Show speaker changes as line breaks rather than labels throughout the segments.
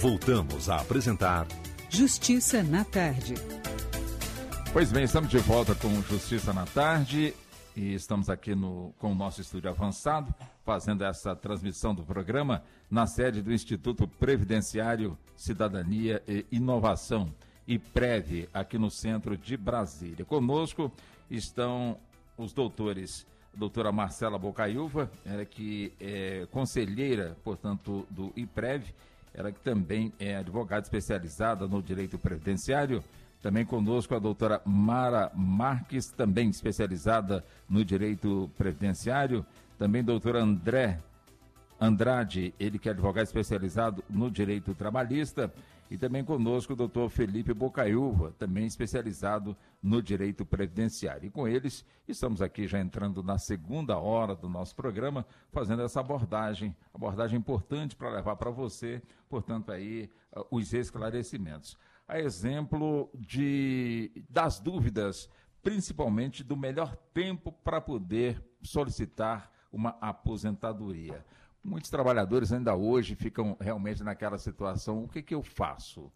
Voltamos a apresentar
Justiça na Tarde.
Pois bem, estamos de volta com Justiça na Tarde e estamos aqui no, com o nosso estúdio avançado, fazendo essa transmissão do programa na sede do Instituto Previdenciário, Cidadania e Inovação, IPREV, aqui no centro de Brasília. Conosco estão os doutores, a doutora Marcela Bocaiúva, ela que é conselheira, portanto, do IPREV, ela que também é advogada especializada no direito previdenciário, também conosco a doutora Mara Marques, também especializada no direito previdenciário. Também doutora André Andrade, ele que é advogado especializado no direito trabalhista. E também conosco o doutor Felipe Bocaiúva, também especializado no direito previdenciário. E com eles, estamos aqui já entrando na segunda hora do nosso programa, fazendo essa abordagem, abordagem importante para levar para você, portanto, aí, uh, os esclarecimentos a exemplo de, das dúvidas, principalmente do melhor tempo para poder solicitar uma aposentadoria. Muitos trabalhadores ainda hoje ficam realmente naquela situação: o que, que eu faço?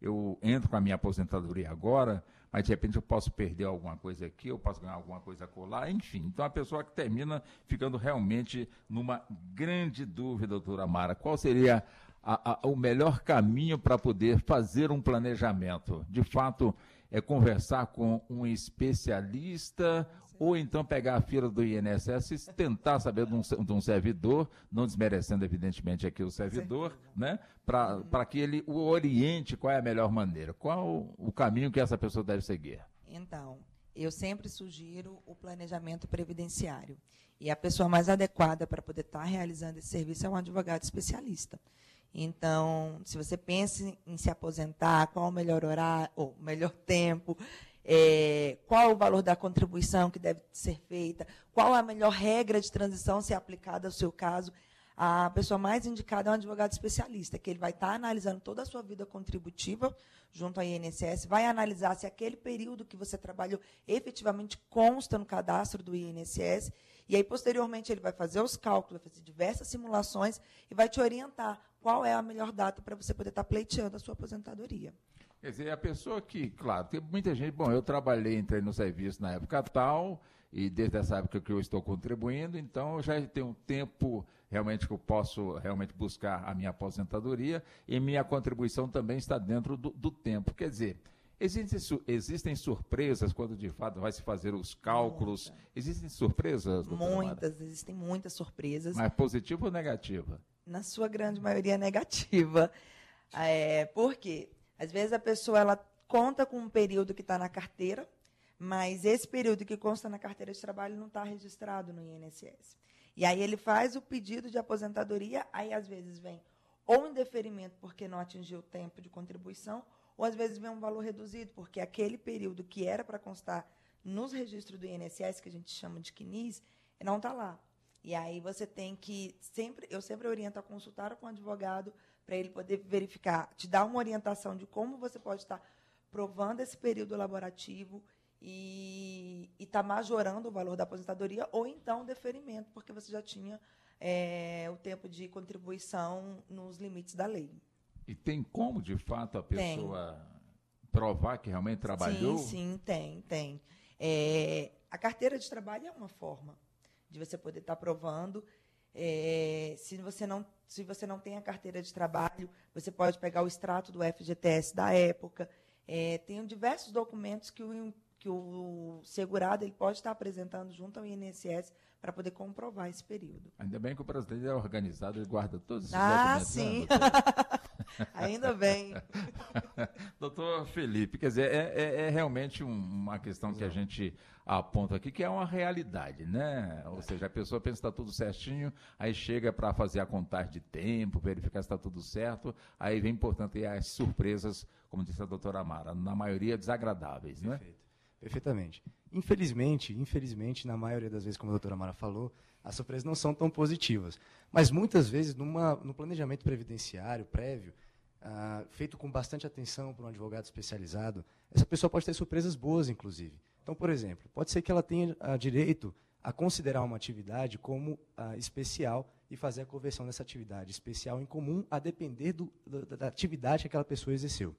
Eu entro com a minha aposentadoria agora, mas de repente eu posso perder alguma coisa aqui, eu posso ganhar alguma coisa colar, enfim. Então a pessoa que termina ficando realmente numa grande dúvida, doutora Mara, qual seria a, a, o melhor caminho para poder fazer um planejamento. De fato, é conversar com um especialista ou então pegar a fila do INSS e tentar saber de um, de um servidor, não desmerecendo evidentemente aqui o servidor, né? Para uhum. que ele o oriente qual é a melhor maneira, qual o caminho que essa pessoa deve seguir.
Então, eu sempre sugiro o planejamento previdenciário. E a pessoa mais adequada para poder estar tá realizando esse serviço é um advogado especialista. Então, se você pensa em se aposentar, qual o melhor horário, ou melhor tempo, é, qual o valor da contribuição que deve ser feita, qual a melhor regra de transição ser aplicada ao seu caso, a pessoa mais indicada é um advogado especialista, que ele vai estar analisando toda a sua vida contributiva junto ao INSS, vai analisar se aquele período que você trabalhou efetivamente consta no cadastro do INSS, e aí, posteriormente, ele vai fazer os cálculos, vai fazer diversas simulações e vai te orientar qual é a melhor data para você poder estar tá pleiteando a sua aposentadoria.
Quer dizer, a pessoa que, claro, tem muita gente, bom, eu trabalhei, entrei no serviço na época tal, e desde essa época que eu estou contribuindo, então eu já tenho um tempo realmente que eu posso realmente buscar a minha aposentadoria, e minha contribuição também está dentro do, do tempo. Quer dizer, Existem, existem surpresas quando de fato vai se fazer os cálculos? Muita. Existem surpresas?
Muitas, Mara? existem muitas surpresas.
Mas positiva ou negativa?
Na sua grande maioria negativa. É, por quê? Às vezes a pessoa ela conta com um período que está na carteira, mas esse período que consta na carteira de trabalho não está registrado no INSS. E aí ele faz o pedido de aposentadoria, aí às vezes vem ou indeferimento porque não atingiu o tempo de contribuição, ou às vezes vem um valor reduzido, porque aquele período que era para constar nos registros do INSS, que a gente chama de CNIS, não está lá. E aí você tem que sempre, eu sempre oriento a consultar com o advogado para ele poder verificar, te dar uma orientação de como você pode estar provando esse período elaborativo e estar tá majorando o valor da aposentadoria ou então deferimento, porque você já tinha é, o tempo de contribuição nos limites da lei.
E tem como, de fato, a pessoa tem. provar que realmente trabalhou?
Sim, sim, tem, tem. É, a carteira de trabalho é uma forma de você poder estar provando. É, se, você não, se você não tem a carteira de trabalho, você pode pegar o extrato do FGTS da época. É, tem diversos documentos que o, que o segurado ele pode estar apresentando junto ao INSS para poder comprovar esse período.
Ainda bem que o brasileiro é organizado, ele guarda todos esses
ah,
documentos.
Ah, sim. Ainda bem.
Doutor Felipe, quer dizer, é, é, é realmente um, uma questão que a gente aponta aqui, que é uma realidade, né? Ou seja, a pessoa pensa que está tudo certinho, aí chega para fazer a contagem de tempo, verificar se está tudo certo, aí vem, portanto, as surpresas, como disse a doutora Amara, na maioria desagradáveis, não é?
Perfeito. Perfeitamente. Infelizmente, infelizmente, na maioria das vezes, como a doutora Mara falou, as surpresas não são tão positivas. Mas muitas vezes, numa, no planejamento previdenciário prévio, ah, feito com bastante atenção por um advogado especializado, essa pessoa pode ter surpresas boas, inclusive. Então, por exemplo, pode ser que ela tenha ah, direito a considerar uma atividade como ah, especial e fazer a conversão dessa atividade especial em comum a depender do, da, da atividade que aquela pessoa exerceu.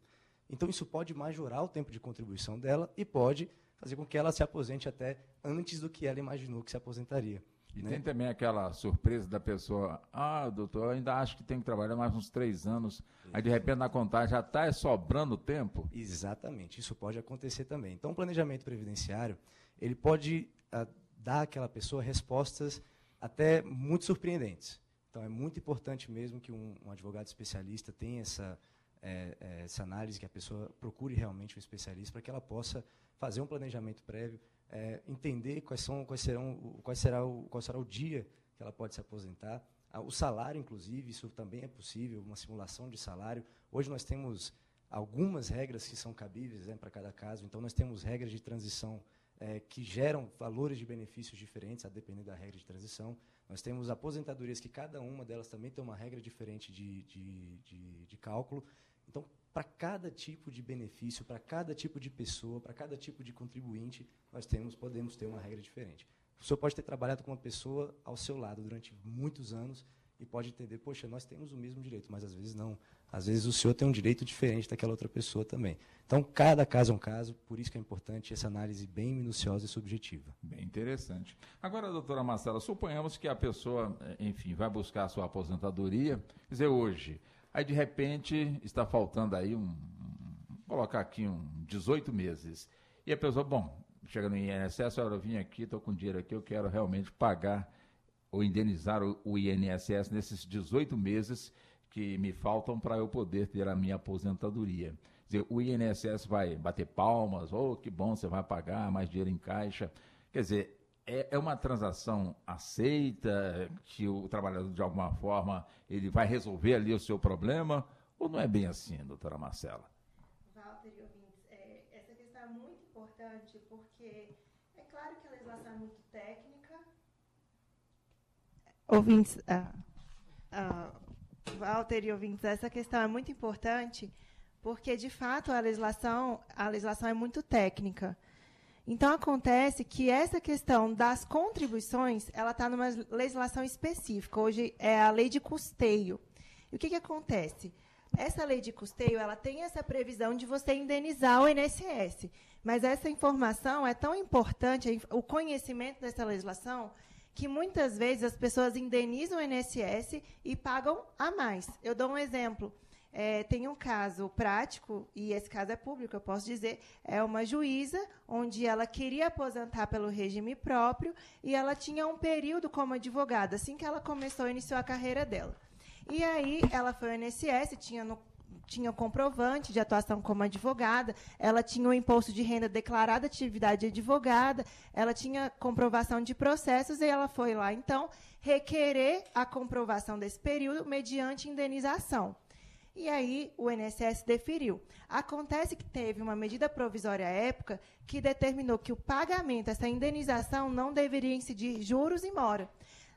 Então, isso pode majorar o tempo de contribuição dela e pode fazer com que ela se aposente até antes do que ela imaginou que se aposentaria.
E
né?
tem também aquela surpresa da pessoa, ah, doutor, eu ainda acho que tem que trabalhar mais uns três anos, aí de repente na contagem já está sobrando tempo.
Exatamente, isso pode acontecer também. Então, o planejamento previdenciário, ele pode uh, dar àquela pessoa respostas até muito surpreendentes. Então, é muito importante mesmo que um, um advogado especialista tenha essa, é, é, essa análise, que a pessoa procure realmente um especialista para que ela possa fazer um planejamento prévio, é, entender quais são, quais serão, quais será o, qual será o dia que ela pode se aposentar, ah, o salário, inclusive, isso também é possível, uma simulação de salário. Hoje nós temos algumas regras que são cabíveis né, para cada caso, então nós temos regras de transição é, que geram valores de benefícios diferentes, a depender da regra de transição. Nós temos aposentadorias que cada uma delas também tem uma regra diferente de, de, de, de cálculo. Então, para cada tipo de benefício, para cada tipo de pessoa, para cada tipo de contribuinte, nós temos, podemos ter uma regra diferente. O senhor pode ter trabalhado com uma pessoa ao seu lado durante muitos anos e pode entender, poxa, nós temos o mesmo direito, mas às vezes não. Às vezes o senhor tem um direito diferente daquela outra pessoa também. Então, cada caso é um caso, por isso que é importante essa análise bem minuciosa e subjetiva.
Bem interessante. Agora, doutora Marcela, suponhamos que a pessoa, enfim, vai buscar a sua aposentadoria, quer dizer, hoje, aí de repente está faltando aí um, vou colocar aqui um 18 meses, e a pessoa, bom, chega no INSS, eu vim aqui, estou com dinheiro aqui, eu quero realmente pagar ou indenizar o, o INSS nesses 18 meses que me faltam para eu poder ter a minha aposentadoria. Quer dizer, o INSS vai bater palmas, oh, que bom, você vai pagar mais dinheiro em caixa. Quer dizer, é, é uma transação aceita, que o trabalhador, de alguma forma, ele vai resolver ali o seu problema, ou não é bem assim, doutora Marcela?
Walter e ouvintes, é, essa questão é muito importante, porque é claro que a legislação é muito técnica. Ouvintes, ah, ah, Walter e ouvintes, essa questão é muito importante porque, de fato, a legislação, a legislação é muito técnica. Então, acontece que essa questão das contribuições, ela está numa legislação específica. Hoje é a lei de custeio. E o que, que acontece? Essa lei de custeio, ela tem essa previsão de você indenizar o INSS. Mas essa informação é tão importante, o conhecimento dessa legislação, que muitas vezes as pessoas indenizam o INSS e pagam a mais. Eu dou um exemplo. É, tem um caso prático, e esse caso é público, eu posso dizer, é uma juíza onde ela queria aposentar pelo regime próprio e ela tinha um período como advogada, assim que ela começou, iniciou a carreira dela. E aí ela foi ao INSS, tinha no tinha comprovante de atuação como advogada, ela tinha o imposto de renda declarado atividade de advogada, ela tinha comprovação de processos e ela foi lá, então, requerer a comprovação desse período mediante indenização. E aí o INSS deferiu. Acontece que teve uma medida provisória à época que determinou que o pagamento, essa indenização, não deveria incidir juros e mora.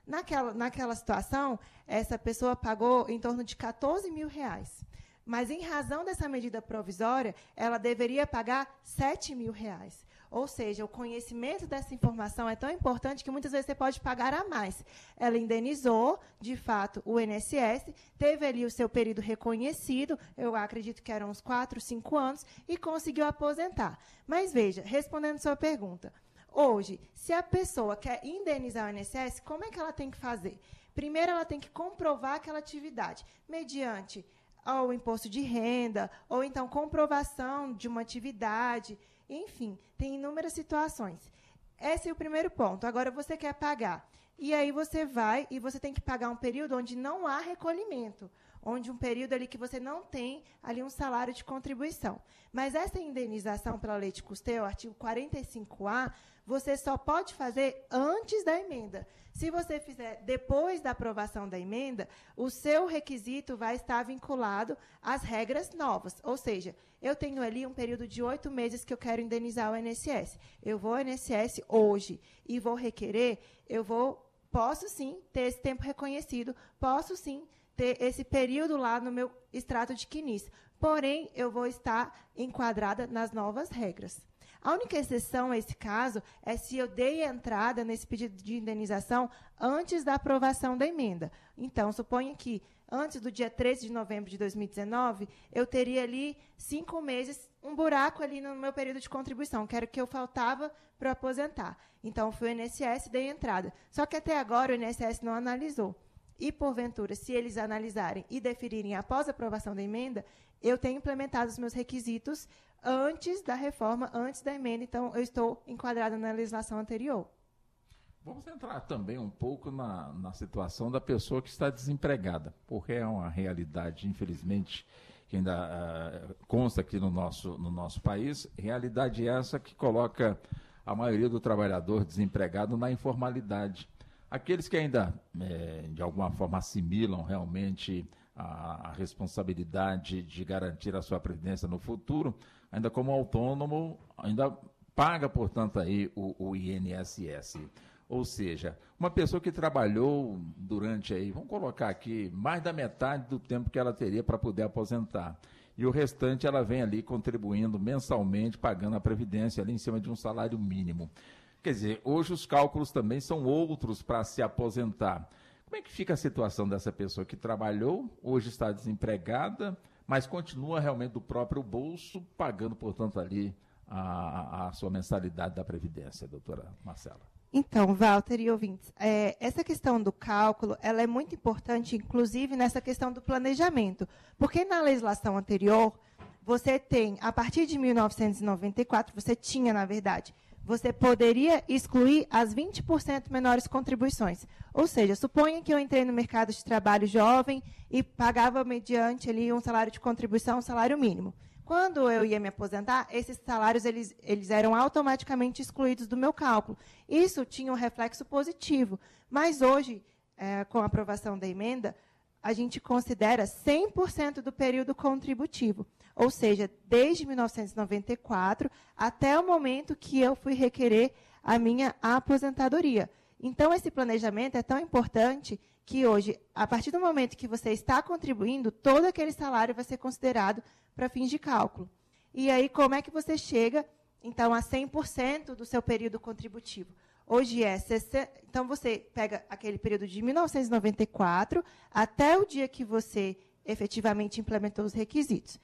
Naquela, naquela situação, essa pessoa pagou em torno de 14 mil reais. Mas, em razão dessa medida provisória, ela deveria pagar 7 mil reais. Ou seja, o conhecimento dessa informação é tão importante que muitas vezes você pode pagar a mais. Ela indenizou, de fato, o INSS, teve ali o seu período reconhecido, eu acredito que eram uns 4, 5 anos, e conseguiu aposentar. Mas veja, respondendo sua pergunta, hoje, se a pessoa quer indenizar o INSS, como é que ela tem que fazer? Primeiro, ela tem que comprovar aquela atividade, mediante ao imposto de renda, ou então comprovação de uma atividade, enfim, tem inúmeras situações. Esse é o primeiro ponto. Agora você quer pagar. E aí você vai e você tem que pagar um período onde não há recolhimento, onde um período ali que você não tem ali um salário de contribuição. Mas essa indenização pela lei de custeio, artigo 45A, você só pode fazer antes da emenda. Se você fizer depois da aprovação da emenda, o seu requisito vai estar vinculado às regras novas. Ou seja, eu tenho ali um período de oito meses que eu quero indenizar o INSS. Eu vou ao INSS hoje e vou requerer, eu vou, posso sim ter esse tempo reconhecido, posso sim ter esse período lá no meu extrato de quinis. Porém, eu vou estar enquadrada nas novas regras. A única exceção a esse caso é se eu dei entrada nesse pedido de indenização antes da aprovação da emenda. Então, suponha que antes do dia 13 de novembro de 2019, eu teria ali cinco meses, um buraco ali no meu período de contribuição, que era o que eu faltava para aposentar. Então, fui o INSS e dei entrada. Só que até agora o INSS não analisou. E, porventura, se eles analisarem e deferirem após a aprovação da emenda, eu tenho implementado os meus requisitos antes da reforma, antes da emenda, então eu estou enquadrada na legislação anterior.
Vamos entrar também um pouco na, na situação da pessoa que está desempregada, porque é uma realidade, infelizmente, que ainda uh, consta aqui no nosso, no nosso país, realidade essa que coloca a maioria do trabalhador desempregado na informalidade. Aqueles que ainda, é, de alguma forma, assimilam realmente a, a, responsabilidade de garantir a sua previdência no futuro, ainda como autônomo, ainda paga, portanto, aí o, o INSS. Ou seja, uma pessoa que trabalhou durante aí, vamos colocar aqui, mais da metade do tempo que ela teria para poder aposentar. E o restante ela vem ali contribuindo mensalmente, pagando a previdência ali em cima de um salário mínimo. Quer dizer, hoje os cálculos também são outros para se aposentar. Como é que fica a situação dessa pessoa que trabalhou, hoje está desempregada, mas continua realmente do próprio bolso, pagando, portanto, ali a, a sua mensalidade da Previdência, doutora Marcela?
Então, Walter e ouvintes, é, essa questão do cálculo ela é muito importante, inclusive nessa questão do planejamento, porque na legislação anterior, você tem, a partir de 1994, você tinha, na verdade, você poderia excluir as 20% menores contribuições. Ou seja, suponha que eu entrei no mercado de trabalho jovem e pagava mediante ali um salário de contribuição, um salário mínimo. Quando eu ia me aposentar, esses salários eles, eles eram automaticamente excluídos do meu cálculo. Isso tinha um reflexo positivo. Mas hoje, é, com a aprovação da emenda, a gente considera 100% do período contributivo. Ou seja, desde 1994 até o momento que eu fui requerer a minha aposentadoria. Então, esse planejamento é tão importante que hoje, a partir do momento que você está contribuindo, todo aquele salário vai ser considerado para fins de cálculo. E aí, como é que você chega, então, a 100% do seu período contributivo? Hoje é 60, então você pega aquele período de 1994 até o dia que você efetivamente implementou os requisitos.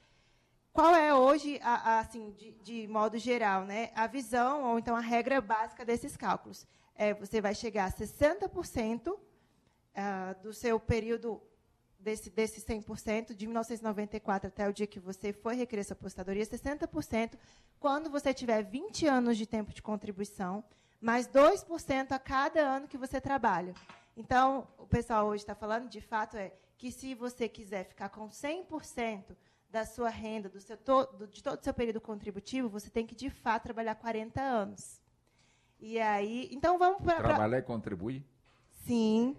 Qual é hoje, a, a, assim, de, de, modo geral, né, a visão ou então a regra básica desses cálculos? É, você vai chegar a 60% uh, ah, do seu período desse, desse 100%, de 1994 até o dia que você foi requerer sua apostadoria, 60% quando você tiver 20 anos de tempo de contribuição, mais 2% a cada ano que você trabalha. Então, o pessoal hoje está falando, de fato, é que se você quiser ficar com 100% da sua renda, do seu todo, de todo o seu período contributivo, você tem que, de fato, trabalhar 40 anos. E aí, então vamos para...
Trabalhar e contribuir?
Sim.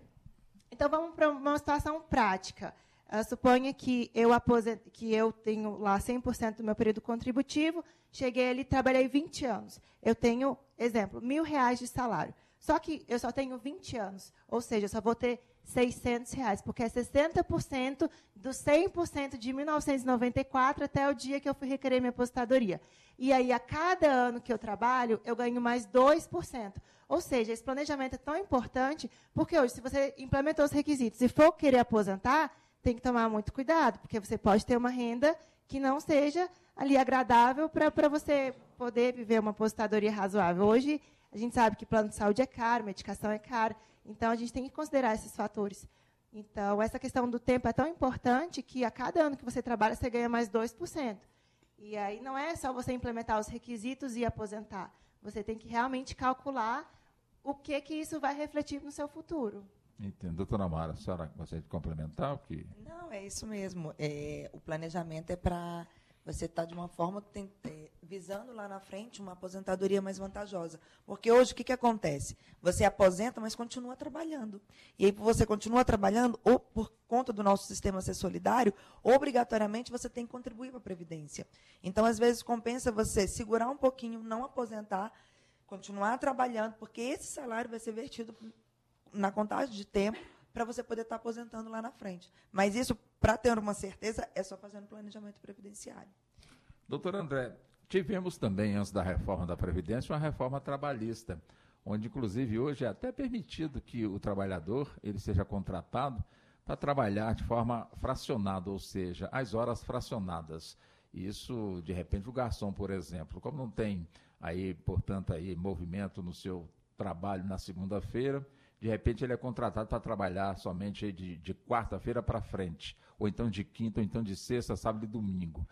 Então, vamos para uma situação prática. Uh, suponha que eu, aposent... que eu tenho lá 100% do meu período contributivo, cheguei ali, trabalhei 20 anos. Eu tenho, exemplo, mil reais de salário. Só que eu só tenho 20 anos, ou seja, eu só vou ter 600 reais, porque é 60% do 100% de 1994 até o dia que eu fui requerer minha aposentadoria. E aí, a cada ano que eu trabalho, eu ganho mais 2%. Ou seja, esse planejamento é tão importante, porque hoje, se você implementou os requisitos e for querer aposentar, tem que tomar muito cuidado, porque você pode ter uma renda que não seja ali agradável para você poder viver uma aposentadoria razoável. Hoje, a gente sabe que plano de saúde é caro, medicação é cara, então a gente tem que considerar esses fatores. Então, essa questão do tempo é tão importante que a cada ano que você trabalha, você ganha mais 2%. E aí não é só você implementar os requisitos e aposentar. Você tem que realmente calcular o que que isso vai refletir no seu futuro.
Entendo. Doutora Mara, a senhora gostaria de complementar o que?
Não, é isso mesmo. É, o planejamento é para você estar tá de uma forma tem, é, visando lá na frente uma aposentadoria mais vantajosa. Porque hoje o que, que acontece? Você aposenta, mas continua trabalhando. E aí, você continua trabalhando, ou por conta do nosso sistema ser solidário, obrigatoriamente você tem que contribuir para a Previdência. Então, às vezes, compensa você segurar um pouquinho, não aposentar, continuar trabalhando, porque esse salário vai ser vertido na contagem de tempo para você poder estar tá aposentando lá na frente. Mas isso, para ter uma certeza, é só fazendo planejamento previdenciário.
Doutor André, Tivemos também, antes da reforma da Previdência, uma reforma trabalhista, onde, inclusive, hoje é até permitido que o trabalhador ele seja contratado para trabalhar de forma fracionada, ou seja, as horas fracionadas. Isso, de repente, o garçom, por exemplo, como não tem aí, portanto, aí movimento no seu trabalho na segunda-feira, de repente ele é contratado para trabalhar somente de, de quarta-feira para frente, ou então de quinta, ou então de sexta, sábado e domingo.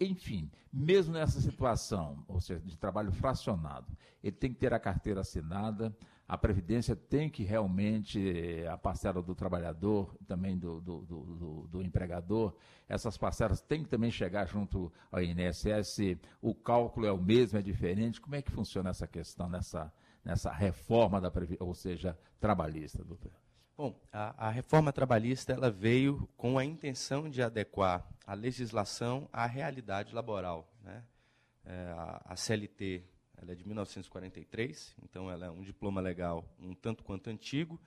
Enfim, mesmo nessa situação, ou seja, de trabalho fracionado, ele tem que ter a carteira assinada, a Previdência tem que realmente, eh, a parcela do trabalhador, também do, do, do, do, empregador, essas parcelas têm que também chegar junto ao INSS, o cálculo é o mesmo, é diferente. Como é que funciona essa questão nessa, nessa reforma da ou seja, trabalhista, doutor?
Bom, a, a, reforma trabalhista ela veio com a intenção de adequar a legislação à realidade laboral. Né? É, a, a, CLT ela é de 1943, então ela é um diploma legal um tanto quanto antigo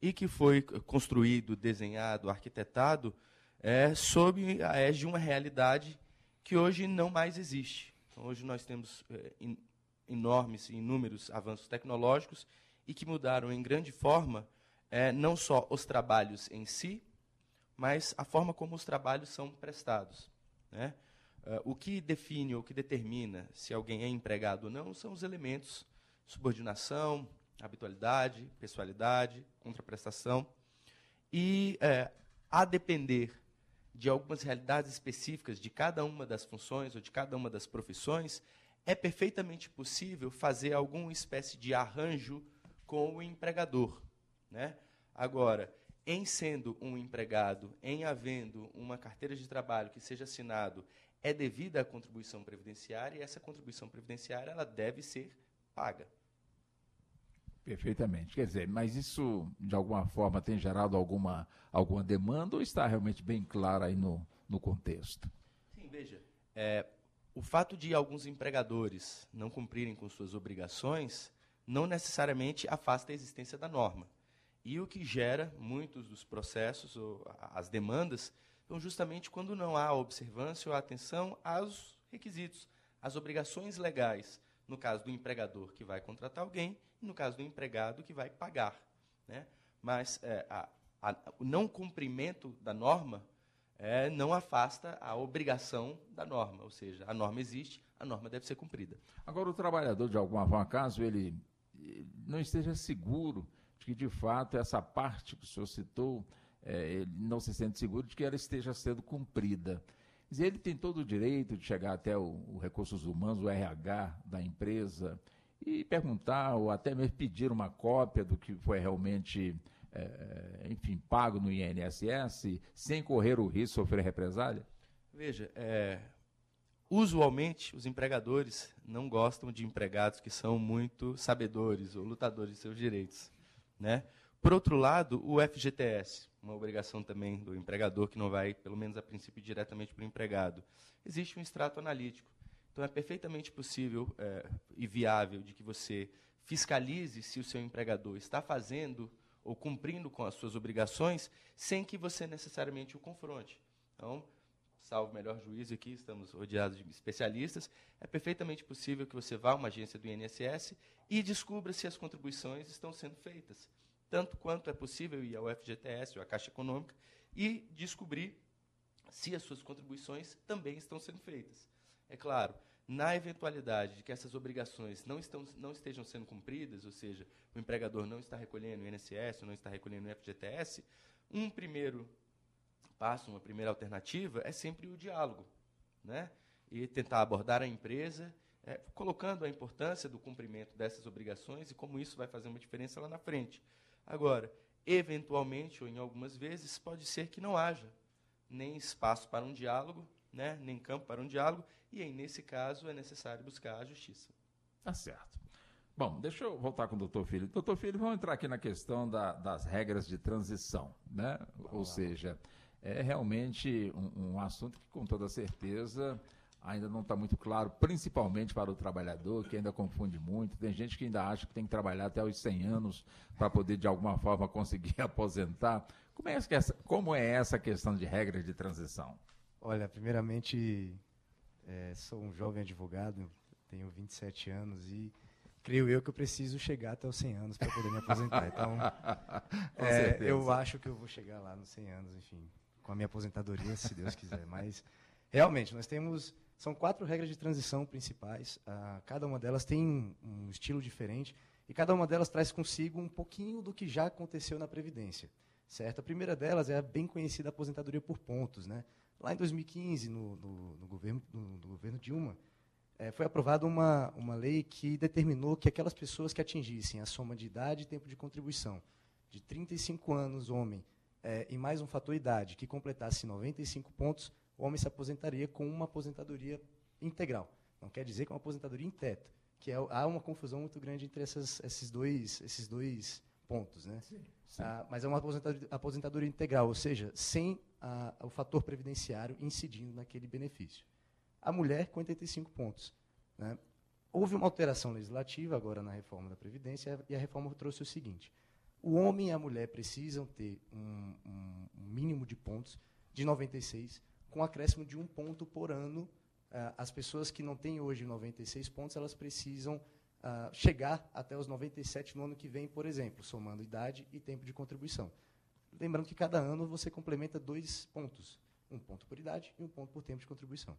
e que foi construído, desenhado, arquitetado é, sob a égide de uma realidade que hoje não mais existe. Então, hoje nós temos é, in, enormes e inúmeros avanços tecnológicos e que mudaram em grande forma é, não só os trabalhos em si, mas a forma como os trabalhos são prestados. Né? Uh, o que define ou que determina se alguém é empregado ou não são os elementos subordinação, habitualidade, pessoalidade, contraprestação. E, é, a depender de algumas realidades específicas de cada uma das funções ou de cada uma das profissões, é perfeitamente possível fazer alguma espécie de arranjo com o empregador. Né? Agora, em sendo um empregado, em havendo uma carteira de trabalho que seja assinado, é devida à contribuição previdenciária e essa contribuição previdenciária ela deve ser paga.
Perfeitamente. Quer dizer, mas isso de alguma forma tem gerado alguma, alguma demanda ou está realmente bem claro aí no, no contexto?
Sim, veja. É, o fato de alguns empregadores não cumprirem com suas obrigações não necessariamente afasta a existência da norma. E o que gera muitos dos processos, ou as demandas, são justamente quando não há observância ou atenção aos requisitos, às obrigações legais, no caso do empregador que vai contratar alguém, e no caso do empregado que vai pagar. Né? Mas é, a, a, o não cumprimento da norma é, não afasta a obrigação da norma, ou seja, a norma existe, a norma deve ser cumprida.
Agora, o trabalhador, de alguma forma, caso ele não esteja seguro de que, de fato, essa parte que o senhor citou, é, ele não se sente seguro de que ela esteja sendo cumprida. Ele tem todo o direito de chegar até o, o Recursos Humanos, o RH da empresa, e perguntar, ou até mesmo pedir uma cópia do que foi realmente é, enfim, pago no INSS, sem correr o risco de sofrer represália?
Veja, é, usualmente os empregadores não gostam de empregados que são muito sabedores ou lutadores de seus direitos. Né? Por outro lado, o FGTS, uma obrigação também do empregador que não vai, pelo menos a princípio, diretamente para o empregado. Existe um extrato analítico. Então, é perfeitamente possível é, e viável de que você fiscalize se o seu empregador está fazendo ou cumprindo com as suas obrigações sem que você necessariamente o confronte. Então, salvo melhor juízo aqui, estamos rodeados de especialistas, é perfeitamente possível que você vá a uma agência do INSS e descubra se as contribuições estão sendo feitas. Tanto quanto é possível ir ao FGTS ou à Caixa Econômica e descobrir se as suas contribuições também estão sendo feitas. É claro, na eventualidade de que essas obrigações não, estão, não estejam sendo cumpridas, ou seja, o empregador não está recolhendo o INSS, não está recolhendo o FGTS, um primeiro passo, uma primeira alternativa é sempre o diálogo, né? E tentar abordar a empresa, é, colocando a importância do cumprimento dessas obrigações e como isso vai fazer uma diferença lá na frente. Agora, eventualmente ou em algumas vezes pode ser que não haja nem espaço para um diálogo, né, nem campo para um diálogo, e aí, nesse caso, é necessário buscar a justiça.
Tá certo. Bom, deixa eu voltar com o doutor Filho. Doutor Filho, vamos entrar aqui na questão da, das regras de transição. Né? Ou seja, é realmente um, um assunto que, com toda certeza, ainda não está muito claro, principalmente para o trabalhador, que ainda confunde muito. Tem gente que ainda acha que tem que trabalhar até os 100 anos para poder, de alguma forma, conseguir aposentar. Como é, essa, como é essa questão de regras de transição?
Olha, primeiramente, É, sou um jovem advogado, tenho 27 anos e creio eu que eu preciso chegar até os 100 anos para poder me aposentar. Então, é, eu acho que eu vou chegar lá nos 100 anos, enfim, com a minha aposentadoria, se Deus quiser. Mas, realmente, nós temos. São quatro regras de transição principais. Ah, cada uma delas tem um estilo diferente e cada uma delas traz consigo um pouquinho do que já aconteceu na Previdência. Certo? A primeira delas é a bem conhecida aposentadoria por pontos. Né? Lá em 2015, no, no, no governo, no, no governo Dilma, é, foi aprovada uma, uma lei que determinou que aquelas pessoas que atingissem a soma de idade e tempo de contribuição de 35 anos, homem, é, e mais um fator idade, que completasse 95 pontos, o homem se aposentaria com uma aposentadoria integral. Não quer dizer que é uma aposentadoria em teto, que é, há uma confusão muito grande entre essas, esses, dois, esses dois pontos. Né? Sim, sim. Ah, mas é uma aposentadoria, aposentadoria, integral, ou seja, sem ah, o fator previdenciário incidindo naquele benefício a mulher com 85 pontos. Né? Houve uma alteração legislativa agora na reforma da Previdência e a reforma trouxe o seguinte: o homem e a mulher precisam ter um, um, mínimo de pontos de 96, com acréscimo de um ponto por ano. Uh, as pessoas que não têm hoje 96 pontos, elas precisam uh, chegar até os 97 no ano que vem, por exemplo, somando idade e tempo de contribuição. Lembrando que cada ano você complementa dois pontos, um ponto por idade e um ponto por tempo de contribuição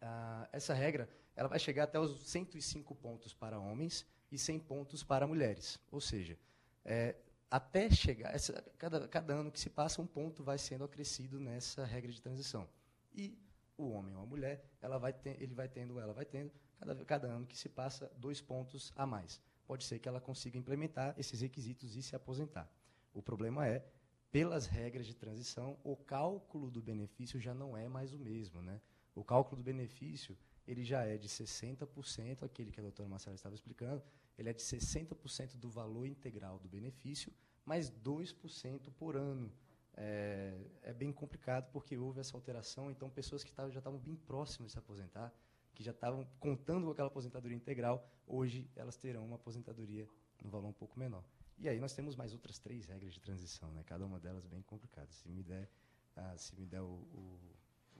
ah, essa regra ela vai chegar até os 105 pontos para homens e 100 pontos para mulheres. Ou seja, é, até chegar, essa, cada, cada ano que se passa, um ponto vai sendo acrescido nessa regra de transição. E o homem ou a mulher, ela vai ter, ele vai tendo, ela vai tendo, cada, cada ano que se passa, dois pontos a mais. Pode ser que ela consiga implementar esses requisitos e se aposentar. O problema é, pelas regras de transição, o cálculo do benefício já não é mais o mesmo. Né? O cálculo do benefício ele já é de 60%, aquele que a doutora Marcela estava explicando, ele é de 60% do valor integral do benefício, mais 2% por ano. É, é, bem complicado porque houve essa alteração, então pessoas que tavam, já estavam bem próximas de se aposentar, que já estavam contando com aquela aposentadoria integral, hoje elas terão uma aposentadoria no valor um pouco menor. E aí nós temos mais outras três regras de transição, né? cada uma delas bem complicada. Se me der, ah, se me der o, o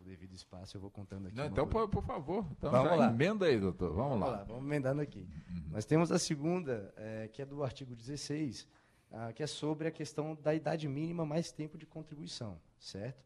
o devido espaço, eu vou contando aqui.
Não, então, por, por, favor, então
vamos lá.
emenda aí, doutor. Vamos,
vamos lá. lá. Vamos emendando aqui. Uhum. Nós temos a segunda, é, que é do artigo 16, ah, que é sobre a questão da idade mínima mais tempo de contribuição, certo?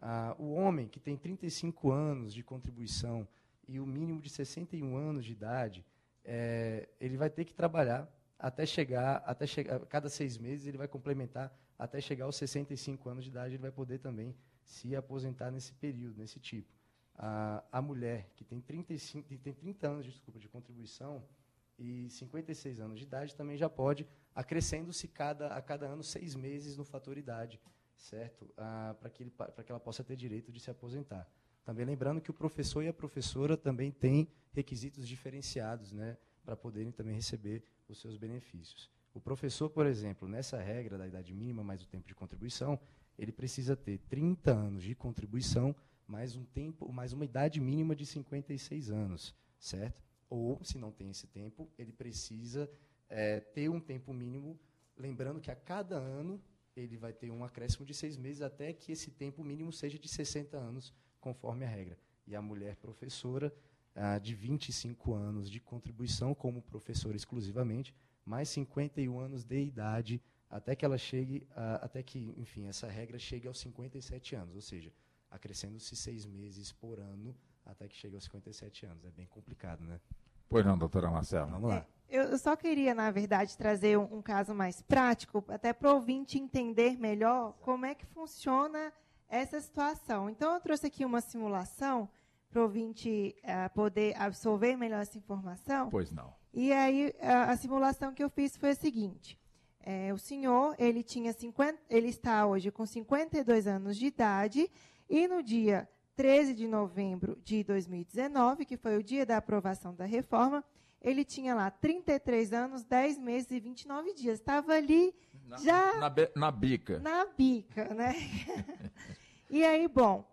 Ah, o homem que tem 35 anos de contribuição e o mínimo de 61 anos de idade, é, ele vai ter que trabalhar até chegar, até chegar, cada seis meses ele vai complementar até chegar aos 65 anos de idade, ele vai poder também se aposentar nesse período, nesse tipo. A, a mulher que tem, 35, que tem 30 anos desculpa, de contribuição e 56 anos de idade também já pode, acrescendo-se cada, a cada ano seis meses no fator idade, certo? Ah, Para que, que ela possa ter direito de se aposentar. Também lembrando que o professor e a professora também têm requisitos diferenciados né, para poderem também receber os seus benefícios. O professor, por exemplo, nessa regra da idade mínima mais o tempo de contribuição, ele precisa ter 30 anos de contribuição mais um tempo, mais uma idade mínima de 56 anos, certo? Ou, se não tem esse tempo, ele precisa é, ter um tempo mínimo, lembrando que a cada ano ele vai ter um acréscimo de seis meses até que esse tempo mínimo seja de 60 anos, conforme a regra. E a mulher professora, ah, de 25 anos de contribuição como professora exclusivamente, mais 51 anos de idade até que ela chegue, a, até que, enfim, essa regra chegue aos 57 anos, ou seja, acrescendo-se seis meses por ano até que chegue aos 57 anos. É bem complicado, né?
Pois não, doutora Marcela.
Vamos lá. É, eu só queria, na verdade, trazer um, um caso mais prático, até para o ouvinte entender melhor como é que funciona essa situação. Então, eu trouxe aqui uma simulação para o ouvinte uh, poder absorver melhor essa informação.
Pois não.
E aí, a, a simulação que eu fiz foi a seguinte. É, o senhor, ele tinha 50, ele está hoje com 52 anos de idade e no dia 13 de novembro de 2019, que foi o dia da aprovação da reforma, ele tinha lá 33 anos, 10 meses e 29 dias. Estava ali
na,
já
na, na bica.
Na bica, né? e aí, bom,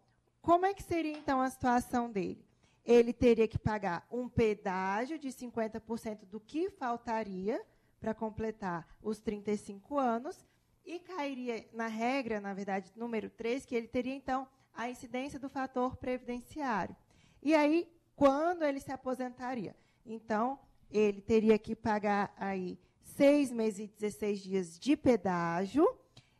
como é que seria então a situação dele? Ele teria que pagar um pedágio de 50% do que faltaria para completar os 35 anos e cairia na regra, na verdade, número 3, que ele teria, então, a incidência do fator previdenciário. E aí, quando ele se aposentaria? Então, ele teria que pagar aí seis meses e 16 dias de pedágio,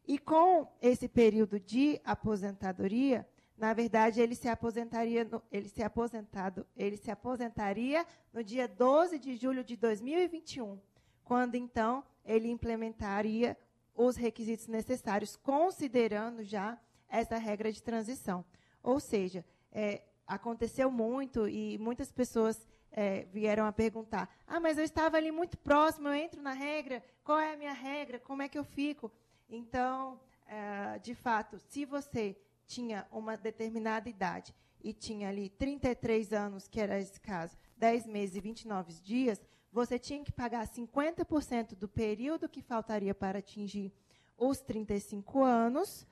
e com esse período de aposentadoria, na verdade, ele se aposentaria, no, ele se aposentado, ele se aposentaria no dia 12 de julho de 2021, quando então ele implementaria os requisitos necessários, considerando já essa regra de transição. Ou seja, é, aconteceu muito e muitas pessoas é, vieram a perguntar: ah, mas eu estava ali muito próximo, eu entro na regra, qual é a minha regra, como é que eu fico? Então, é, de fato, se você tinha uma determinada idade e tinha ali 33 anos, que era esse caso, 10 meses e 29 dias, você tinha que pagar 50% do período que faltaria para atingir os 35 anos,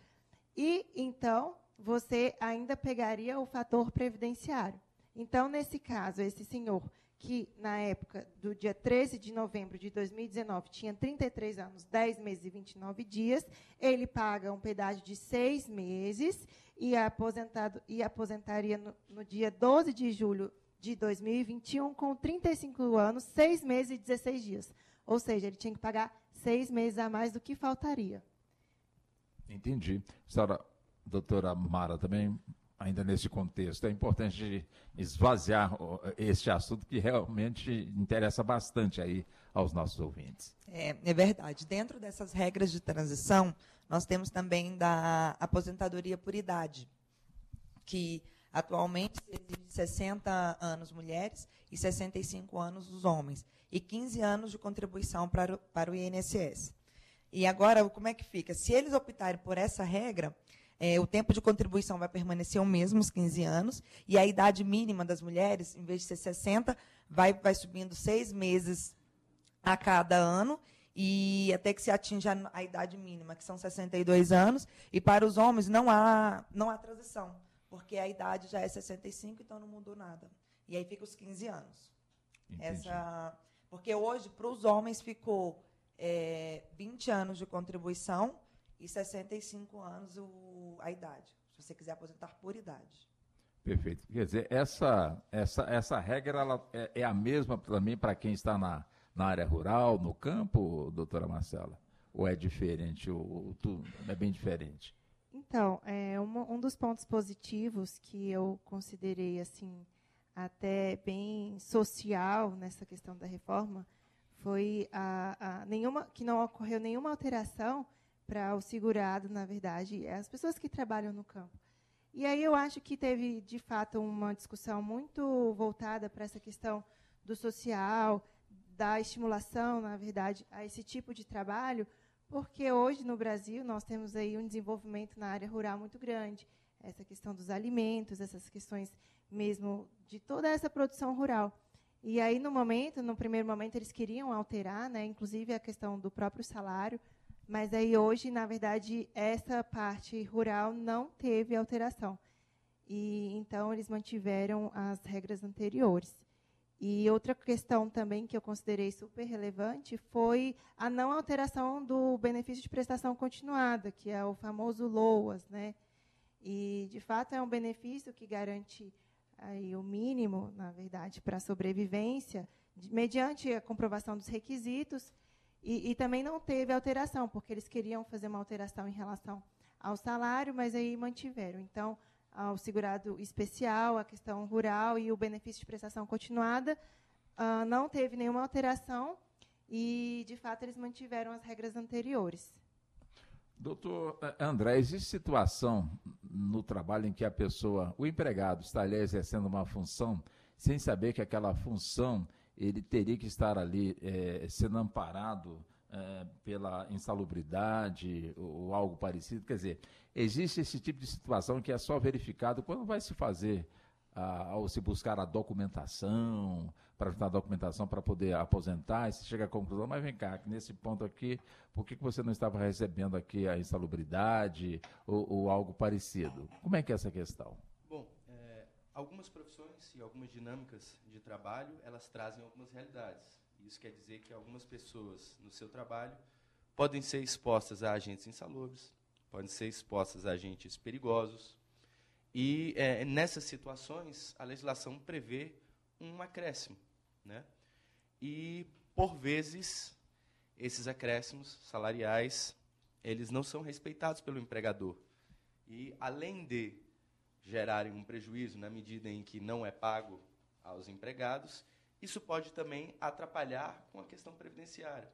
e então você ainda pegaria o fator previdenciário. Então, nesse caso, esse senhor que na época do dia 13 de novembro de 2019 tinha 33 anos, 10 meses e 29 dias, ele paga um pedágio de seis meses e, é aposentado, e aposentaria no, no dia 12 de julho de 2021 com 35 anos, 6 meses e 16 dias. Ou seja, ele tinha que pagar seis meses a mais do que faltaria.
Entendi. Senhora, doutora Mara, também ainda nesse contexto, é importante esvaziar este assunto que realmente interessa bastante aí aos nossos ouvintes.
É, é verdade. Dentro dessas regras de transição, nós temos também da aposentadoria por idade, que atualmente exige 60 anos mulheres e 65 anos os homens, e 15 anos de contribuição para o, para o INSS. E agora, como é que fica? Se eles optarem por essa regra, é, o tempo de contribuição vai permanecer o mesmo, os 15 anos, e a idade mínima das mulheres, em vez de ser 60, vai, vai subindo seis meses a cada ano, e até que se atinja a idade mínima, que são 62 anos, e para os homens não há, não há transição, porque a idade já é 65, então não mudou nada. E aí fica os 15 anos. Essa, porque hoje, para os homens, ficou é, 20 anos de contribuição e 65 anos o, a idade, se você quiser aposentar por idade.
Perfeito. Quer dizer, essa, essa, essa regra ela é, é a mesma também para quem está na, na área rural, no campo, doutora Marcela? Ou é diferente? Ou, ou é bem diferente?
Então, é, um, um dos pontos positivos que eu considerei assim até bem social nessa questão da reforma foi a, a nenhuma que não ocorreu nenhuma alteração para o segurado, na verdade, é as pessoas que trabalham no campo. E aí eu acho que teve, de fato, uma discussão muito voltada para essa questão do social, da estimulação, na verdade, a esse tipo de trabalho, porque hoje no Brasil nós temos aí um desenvolvimento na área rural muito grande, essa questão dos alimentos, essas questões mesmo de toda essa produção rural. E aí no momento, no primeiro momento eles queriam alterar, né, inclusive a questão do próprio salário, mas aí hoje, na verdade, essa parte rural não teve alteração. E então eles mantiveram as regras anteriores. E outra questão também que eu considerei super relevante foi a não alteração do benefício de prestação continuada, que é o famoso LOAS, né? E de fato é um benefício que garante aí o mínimo, na verdade, para a sobrevivência, mediante a comprovação dos requisitos e, e, também não teve alteração, porque eles queriam fazer uma alteração em relação ao salário, mas aí mantiveram. Então, ao segurado especial, a questão rural e o benefício de prestação continuada, uh, não teve nenhuma alteração e, de fato, eles mantiveram as regras anteriores.
Doutor André, existe situação no trabalho em que a pessoa, o empregado, está ali exercendo uma função sem saber que aquela função ele teria que estar ali é, sendo amparado é, pela insalubridade ou, ou, algo parecido. Quer dizer, existe esse tipo de situação que é só verificado quando vai se fazer, ao se buscar a documentação, para juntar a documentação para poder aposentar, e se chega à conclusão, mas vem cá, nesse ponto aqui, por que, que você não estava recebendo aqui a insalubridade ou, ou algo parecido? Como é que é essa questão?
Algumas profissões e algumas dinâmicas de trabalho, elas trazem algumas realidades. Isso quer dizer que algumas pessoas no seu trabalho podem ser expostas a agentes insalubres, podem ser expostas a agentes perigosos. E é, nessas situações, a legislação prevê um acréscimo. Né? E, por vezes, esses acréscimos salariais eles não são respeitados pelo empregador. E, além de gerarem um prejuízo na medida em que não é pago aos empregados, isso pode também atrapalhar com a questão previdenciária.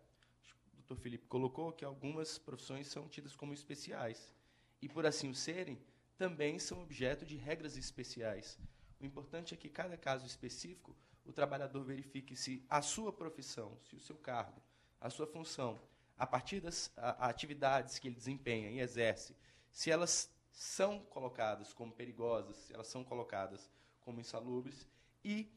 O doutor Felipe colocou que algumas profissões são tidas como especiais. E, por assim o serem, também são objeto de regras especiais. O importante é que, cada caso específico, o trabalhador verifique se a sua profissão, se o seu cargo, a sua função, a partir das a, atividades que ele desempenha e exerce, se elas são colocadas como perigosas, se elas são colocadas como insalubres e,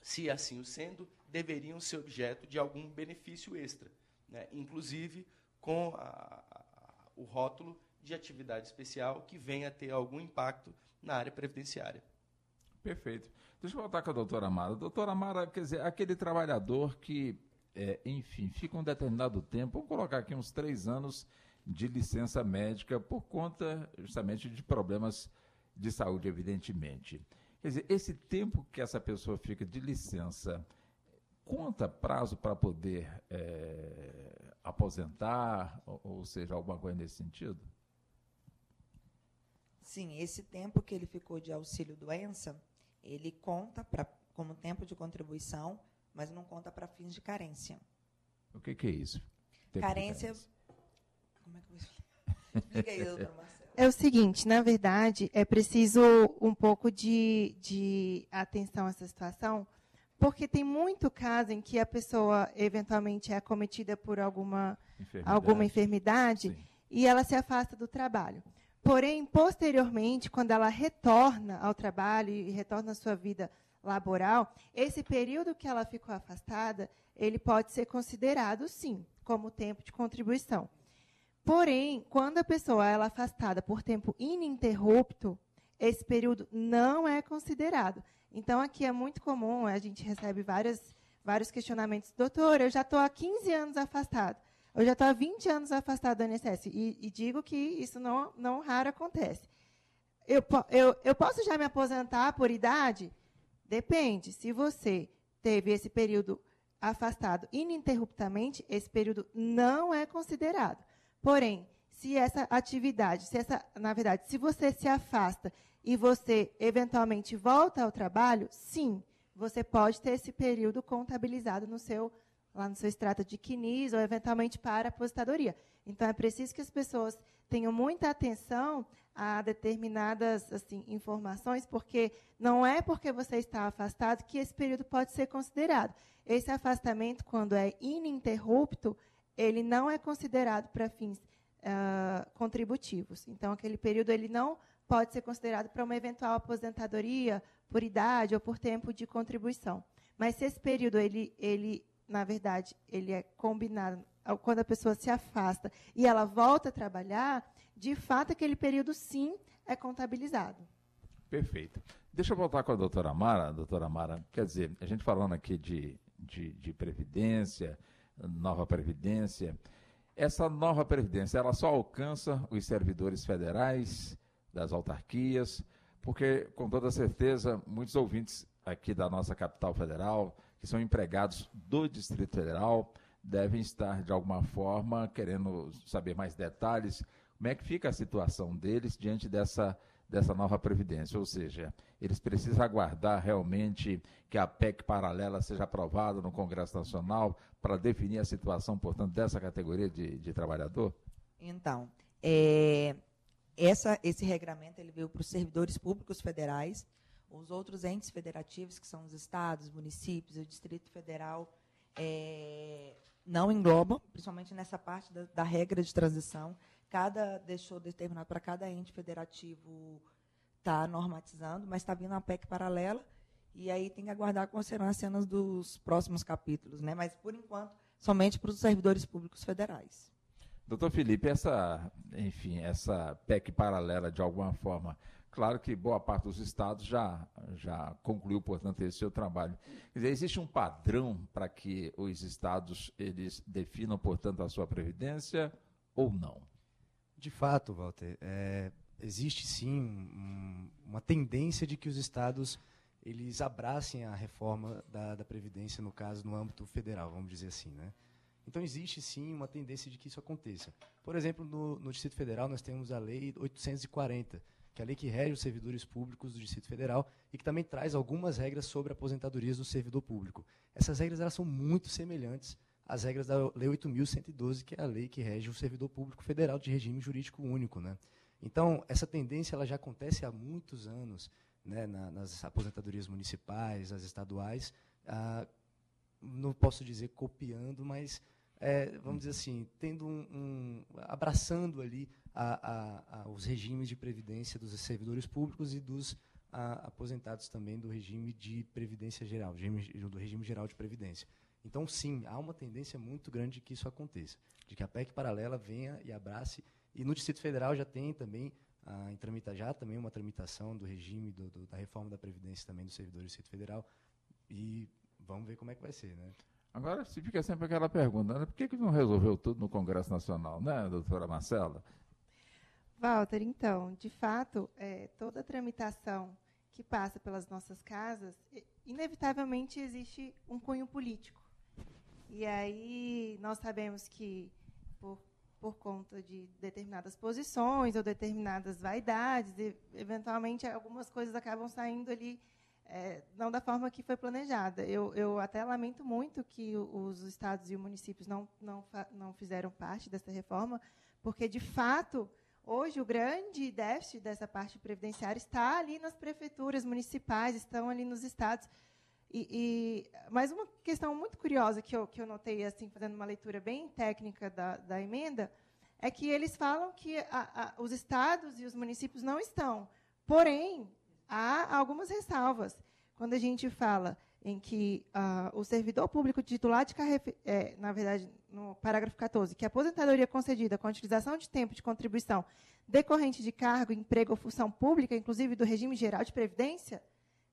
se assim o sendo, deveriam ser objeto de algum benefício extra, né? inclusive com a, a, o rótulo de atividade especial que venha a ter algum impacto na área previdenciária.
Perfeito. Deixa eu voltar com a doutora Amara. Doutora Amara, quer dizer, aquele trabalhador que, é, enfim, fica um determinado tempo, vamos colocar aqui uns três anos de licença médica por conta justamente de problemas de saúde, evidentemente. Quer dizer, esse tempo que essa pessoa fica de licença, conta prazo para poder é, aposentar, ou, ou seja, alguma coisa nesse sentido?
Sim, esse tempo que ele ficou de auxílio doença, ele conta pra, como tempo de contribuição, mas não conta para fins de carência.
O que, que é isso?
Tempo carência. Como é que eu vou explicar? Explica aí, doutora Marcela.
É o seguinte, na verdade, é preciso um pouco de, de atenção a essa situação, porque tem muito caso em que a pessoa eventualmente é acometida por alguma enfermidade, alguma enfermidade e ela se afasta do trabalho. Porém, posteriormente, quando ela retorna ao trabalho e retorna à sua vida laboral, esse período que ela ficou afastada, ele pode ser considerado, sim, como tempo de contribuição. Porém, quando a pessoa é afastada por tempo ininterrupto, esse período não é considerado. Então, aqui é muito comum, a gente recebe várias, vários questionamentos. Doutor, eu já estou há 15 anos afastado. Eu já estou há 20 anos afastado do INSS e, e, digo que isso não, não raro acontece. Eu, eu, eu posso já me aposentar por idade? Depende. Se você teve esse período afastado ininterruptamente, esse período não é considerado. Porém, se essa atividade, se essa, na verdade, se você se afasta e você eventualmente volta ao trabalho, sim, você pode ter esse período contabilizado no seu lá no seu extrato de CNIS ou eventualmente para a aposentadoria. Então é preciso que as pessoas tenham muita atenção a determinadas assim, informações, porque não é porque você está afastado que esse período pode ser considerado. Esse afastamento, quando é ininterrupto, ele não é considerado para fins uh, contributivos. Então, aquele período ele não pode ser considerado para uma eventual aposentadoria por idade ou por tempo de contribuição. Mas se esse período ele, ele na verdade, ele é combinado quando a pessoa se afasta e ela volta a trabalhar, de fato, aquele período sim é contabilizado.
Perfeito. Deixa eu voltar com a doutora Mara. Doutora Mara, quer dizer, a gente falando aqui de, de, de previdência, nova previdência. Essa nova previdência, ela só alcança os servidores federais, das autarquias, porque, com toda certeza, muitos ouvintes aqui da nossa capital federal que são empregados do Distrito Federal, devem estar, de alguma forma, querendo saber mais detalhes. Como é que fica a situação deles diante dessa, dessa nova Previdência? Ou seja, eles precisam aguardar realmente que a PEC paralela seja aprovada no Congresso Nacional para definir a situação, portanto, dessa categoria de, de trabalhador?
Então, é, essa, esse regramento ele veio para os servidores públicos federais, os outros entes federativos, que são os estados, municípios, o Distrito Federal, é, não englobam, principalmente nessa parte da, da, regra de transição. Cada deixou determinado para cada ente federativo está normatizando, mas está vindo uma PEC paralela e aí tem que aguardar quais serão as cenas dos próximos capítulos, né? Mas por enquanto somente para os servidores públicos federais.
Doutor Felipe, essa, enfim, essa PEC paralela de alguma forma Claro que boa parte dos estados já, já concluiu, portanto, esse seu trabalho. Quer dizer, existe um padrão para que os estados eles definam, portanto, a sua previdência ou não?
De fato, Walter, é, existe sim um, uma tendência de que os estados eles abracem a reforma da, da Previdência, no caso, no âmbito federal, vamos dizer assim. Né? Então, existe sim uma tendência de que isso aconteça. Por exemplo, no, no Distrito Federal, nós temos a Lei 840, que é a lei que rege os servidores públicos do Distrito Federal e que também traz algumas regras sobre aposentadorias do servidor público. Essas regras elas são muito semelhantes às regras da Lei 8.112, que é a lei que rege o servidor público federal de regime jurídico único. Né? Então, essa tendência ela já acontece há muitos anos né, na, nas aposentadorias municipais, as estaduais. Ah, não posso dizer copiando, mas é, vamos dizer assim, tendo um, um abraçando ali a, a, a, os regimes de previdência dos servidores públicos e dos aposentados também do regime de previdência geral, do regime geral de previdência. Então, sim, há uma tendência muito grande de que isso aconteça, de que a PEC paralela venha e abrace. E no Distrito Federal já tem também, ah, em tramita, já também uma tramitação do regime do, do, da reforma da Previdência também dos servidores do Distrito Federal. E vamos ver como é que vai ser, né?
Agora se fica sempre aquela pergunta, né? por que, que não resolveu tudo no Congresso Nacional, né, doutora Marcela?
Walter, então, de fato, é, toda a tramitação que passa pelas nossas casas, inevitavelmente existe um cunho político. E aí nós sabemos que, por, por conta de determinadas posições ou determinadas vaidades, e, eventualmente algumas coisas acabam saindo ali é, não da forma que foi planejada. Eu, eu até lamento muito que os estados e os municípios não, não, não fizeram parte dessa reforma, porque, de fato, hoje o grande déficit dessa parte previdenciária está ali nas prefeituras municipais, estão ali nos estados. E, e, mas uma questão muito curiosa que eu, que eu notei, assim, fazendo uma leitura bem técnica da, da emenda, é que eles falam que a, a, os estados e os municípios não estão. Porém, há algumas ressalvas. Quando a gente fala em que uh, o servidor público titular de carreira, é, na verdade, no parágrafo 14, que a aposentadoria concedida com a utilização de tempo de contribuição decorrente de cargo, emprego ou função pública, inclusive do regime geral de previdência,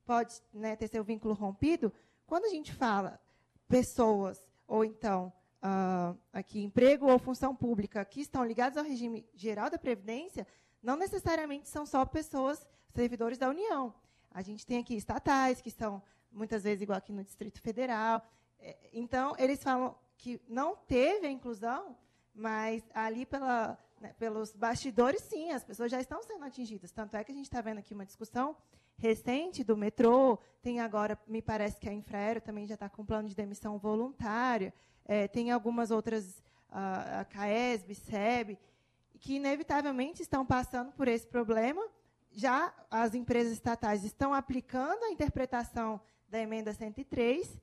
pode né, ter seu vínculo rompido. Quando a gente fala pessoas, ou então, uh, aqui, emprego ou função pública, que estão ligados ao regime geral da Previdência, não necessariamente são só pessoas servidores da União. A gente tem aqui estatais, que são muitas vezes igual aqui no Distrito Federal. É, então, eles falam que não teve a inclusão, mas ali pela, né, pelos bastidores, sim, as pessoas já estão sendo atingidas. Tanto é que a gente está vendo aqui uma discussão recente do metrô, tem agora, me parece que a Infraero também já está com plano de demissão voluntária, é, tem algumas outras, a, a CAESB, SEB, que inevitavelmente estão passando por esse problema, já as empresas estatais estão aplicando a interpretação da emenda 103,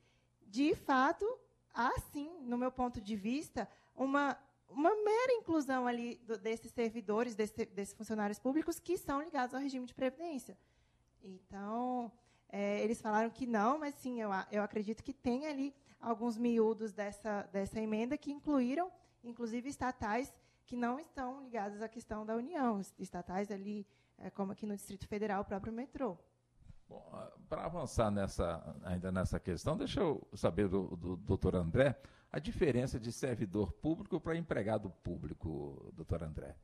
de fato, há sim, no meu ponto de vista, uma, uma mera inclusão ali do, desses servidores, desse, desses funcionários públicos que são ligados ao regime de previdência. Então, é, eles falaram que não, mas sim, eu, eu acredito que tem ali alguns miúdos dessa, dessa emenda que incluíram, inclusive, estatais que não estão ligados à questão da União, estatais ali é, como aqui no Distrito Federal, o próprio metrô.
Ah, Para avançar nessa, ainda nessa questão, deixa eu saber do, do doutor André a diferença de servidor público para empregado público, doutor André.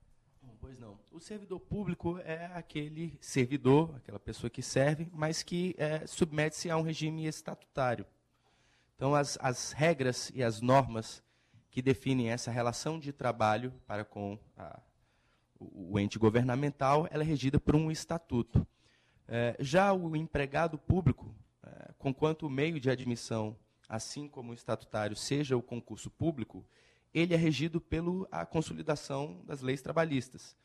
Pois não. O servidor público é aquele servidor, aquela pessoa que serve, mas que é, submete-se a um regime estatutário. Então, as, as regras e as normas que definem essa relação de trabalho para com a, o, ente governamental, ela é regida por um estatuto. É, já o empregado público, é, conquanto o meio de admissão, assim como o estatutário, seja o concurso público, ele é regido pela consolidação das leis trabalhistas.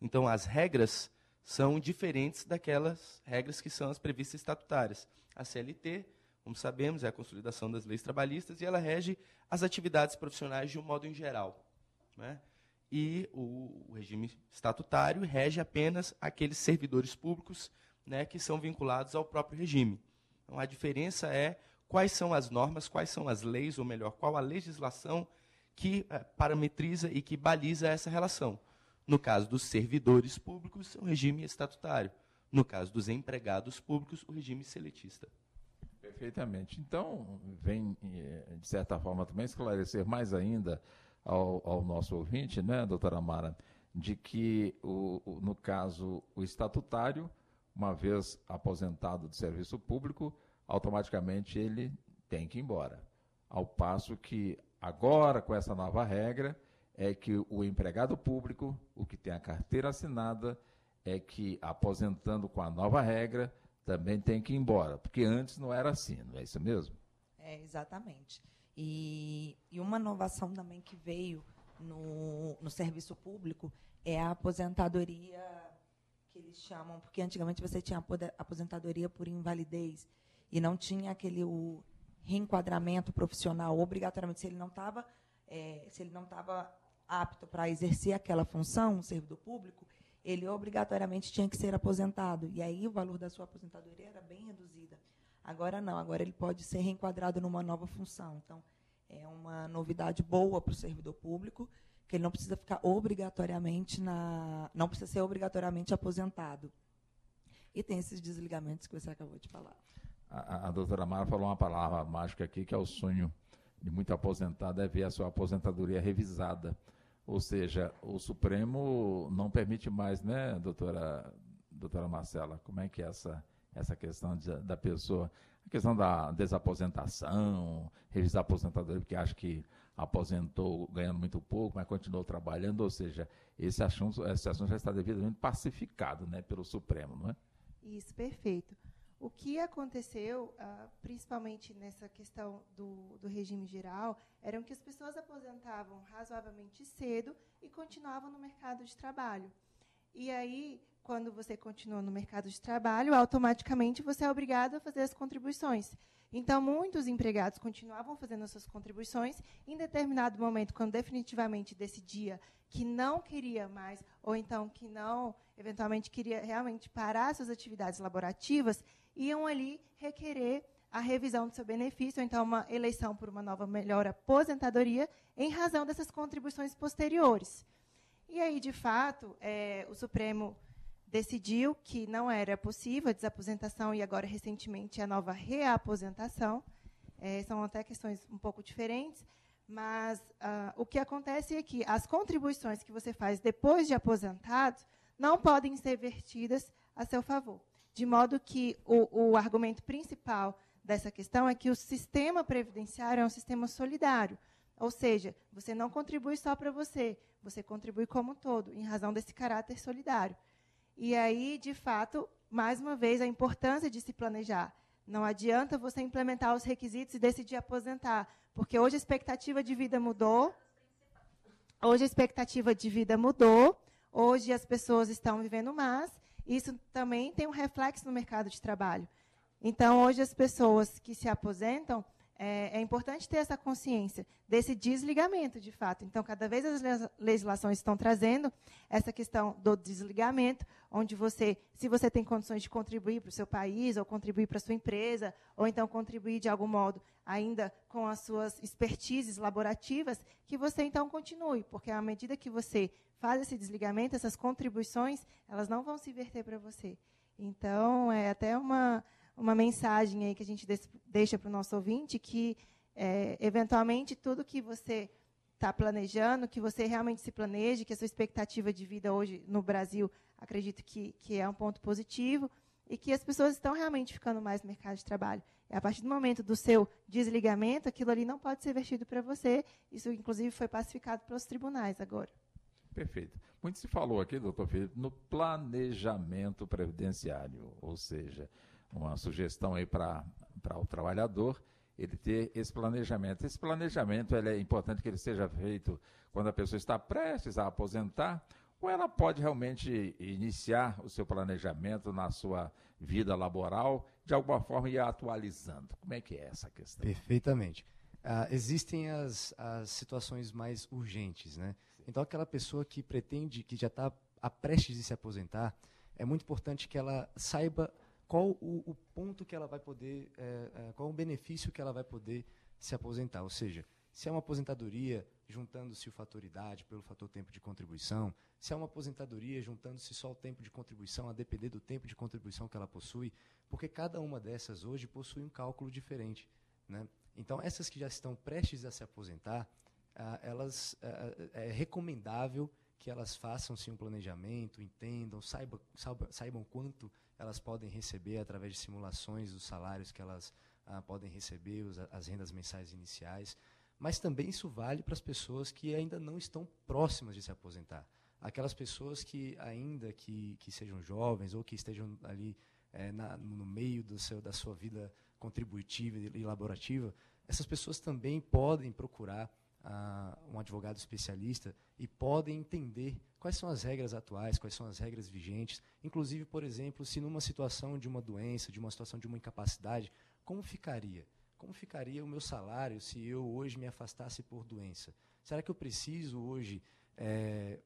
Então, as regras são diferentes daquelas regras que são as previstas estatutárias. A CLT, como sabemos, é a consolidação das leis trabalhistas e ela rege as atividades profissionais de um modo em geral. Né? e o, o regime estatutário rege apenas aqueles servidores públicos né, que são vinculados ao próprio regime. Então, a diferença é quais são as normas, quais são as leis, ou melhor, qual a legislação que é, parametriza e que baliza essa relação. No caso dos servidores públicos, o regime estatutário. No caso dos empregados públicos, o regime seletista.
Perfeitamente. Então, vem, eh, de certa forma, também esclarecer mais ainda ao, ao nosso ouvinte, né, doutora Mara, de que, o, o, no caso, o estatutário, uma vez aposentado do serviço público, automaticamente ele tem que ir embora. Ao passo que agora, com essa nova regra, é que o empregado público, o que tem a carteira assinada, é que aposentando com a nova regra, também tem que ir embora, porque antes não era assim, não é isso mesmo?
É, exatamente. E, e uma inovação também que veio no, no serviço público é a aposentadoria que eles chamam, porque antigamente você tinha aposentadoria por invalidez e não tinha aquele o reenquadramento profissional obrigatoriamente se ele não estava é, se ele não estava apto para exercer aquela função, um servidor público, ele obrigatoriamente tinha que ser aposentado. E aí o valor da sua aposentadoria era bem reduzida. Agora não, agora ele pode ser reenquadrado numa nova função. Então, é uma novidade boa para o servidor público, que ele não precisa ficar obrigatoriamente na. não precisa ser obrigatoriamente aposentado. E tem esses desligamentos que você acabou de falar.
A, a doutora Mara falou uma palavra mágica aqui, que é o sonho de muito aposentado, é ver a sua aposentadoria revisada. Ou seja, o Supremo não permite mais, né, doutora, doutora Marcela? Como é que é essa, essa questão de, da pessoa? A questão da desaposentação, revisar a aposentadoria, porque acha que aposentou ganhando muito pouco, mas continuou trabalhando, ou seja, esse assunto, esse assunto já está devidamente pacificado né, pelo Supremo, não é?
Isso, perfeito. O que aconteceu, uh, principalmente nessa questão do, do regime geral, eram que as pessoas aposentavam razoavelmente cedo e continuavam no mercado de trabalho. E aí, quando você continua no mercado de trabalho, automaticamente você é obrigado a fazer as contribuições. Então, muitos empregados continuavam fazendo as suas contribuições. Em determinado momento, quando definitivamente decidia que não queria mais, ou então que não, eventualmente, queria realmente parar suas atividades laborativas, iam ali requerer a revisão do seu benefício, ou então uma eleição por uma nova melhor aposentadoria, em razão dessas contribuições posteriores. E aí, de fato, é, o Supremo decidiu que não era possível a desaposentação e agora, recentemente, a nova reaposentação. É, são até questões um pouco diferentes, mas ah, o que acontece é que as contribuições que você faz depois de aposentado não podem ser vertidas a seu favor. De modo que o, o argumento principal dessa questão é que o sistema previdenciário é um sistema solidário. Ou seja, você não contribui só para você, você contribui como um todo, em razão desse caráter solidário. E aí, de fato, mais uma vez, a importância de se planejar. Não adianta você implementar os requisitos e decidir aposentar, porque hoje a expectativa de vida mudou. Hoje a expectativa de vida mudou. Hoje as pessoas estão vivendo mais isso também tem um reflexo no mercado de trabalho. Então, hoje, as pessoas que se aposentam, é, é, importante ter essa consciência desse desligamento, de fato. Então, cada vez as legislações estão trazendo essa questão do desligamento, onde você, se você tem condições de contribuir para o seu país, ou contribuir para a sua empresa, ou então contribuir de algum modo ainda com as suas expertises laborativas, que você então continue, porque à medida que você faz esse desligamento, essas contribuições, elas não vão se verter para você. Então, é até uma, uma mensagem aí que a gente deixa para o nosso ouvinte que, é, eventualmente, tudo que você está planejando, que você realmente se planeje, que a sua expectativa de vida hoje no Brasil, acredito que, que é um ponto positivo, e que as pessoas estão realmente ficando mais no mercado de trabalho. E a partir do momento do seu desligamento, aquilo ali não pode ser vertido para você. Isso, inclusive, foi pacificado pelos tribunais agora.
Perfeito. Muito se falou aqui, doutor Felipe, no planejamento previdenciário, ou seja, uma sugestão aí para o trabalhador ele ter esse planejamento. Esse planejamento é importante que ele seja feito quando a pessoa está prestes a aposentar, ou ela pode realmente iniciar o seu planejamento na sua vida laboral, de alguma forma ir atualizando. Como é que é essa questão?
Perfeitamente. Uh, existem as, as situações mais urgentes, né? Então, aquela pessoa que pretende, que já está a prestes de se aposentar, é muito importante que ela saiba qual o, o ponto que ela vai poder, é, é, qual o benefício que ela vai poder se aposentar. Ou seja, se é uma aposentadoria juntando-se o fator idade pelo fator tempo de contribuição, se é uma aposentadoria juntando-se só o tempo de contribuição, a depender do tempo de contribuição que ela possui, porque cada uma dessas hoje possui um cálculo diferente. Né? Então, essas que já estão prestes a se aposentar, ah, elas, ah, ah, é recomendável que elas façam sim um planejamento, entendam, saibam, saibam, saibam quanto elas podem receber através de simulações dos salários que elas ah, podem receber, os, as rendas mensais iniciais. Mas também isso vale para as pessoas que ainda não estão próximas de se aposentar. Aquelas pessoas que ainda que, que sejam jovens ou que estejam ali é, na, no meio do seu, da sua vida contributiva e laborativa, essas pessoas também podem procurar um advogado especialista e podem entender quais são as regras atuais, quais são as regras vigentes. Inclusive, por exemplo, se numa situação de uma doença, de uma situação de uma incapacidade, como ficaria? Como ficaria o meu salário se eu hoje me afastasse por doença? Será que eu preciso hoje é,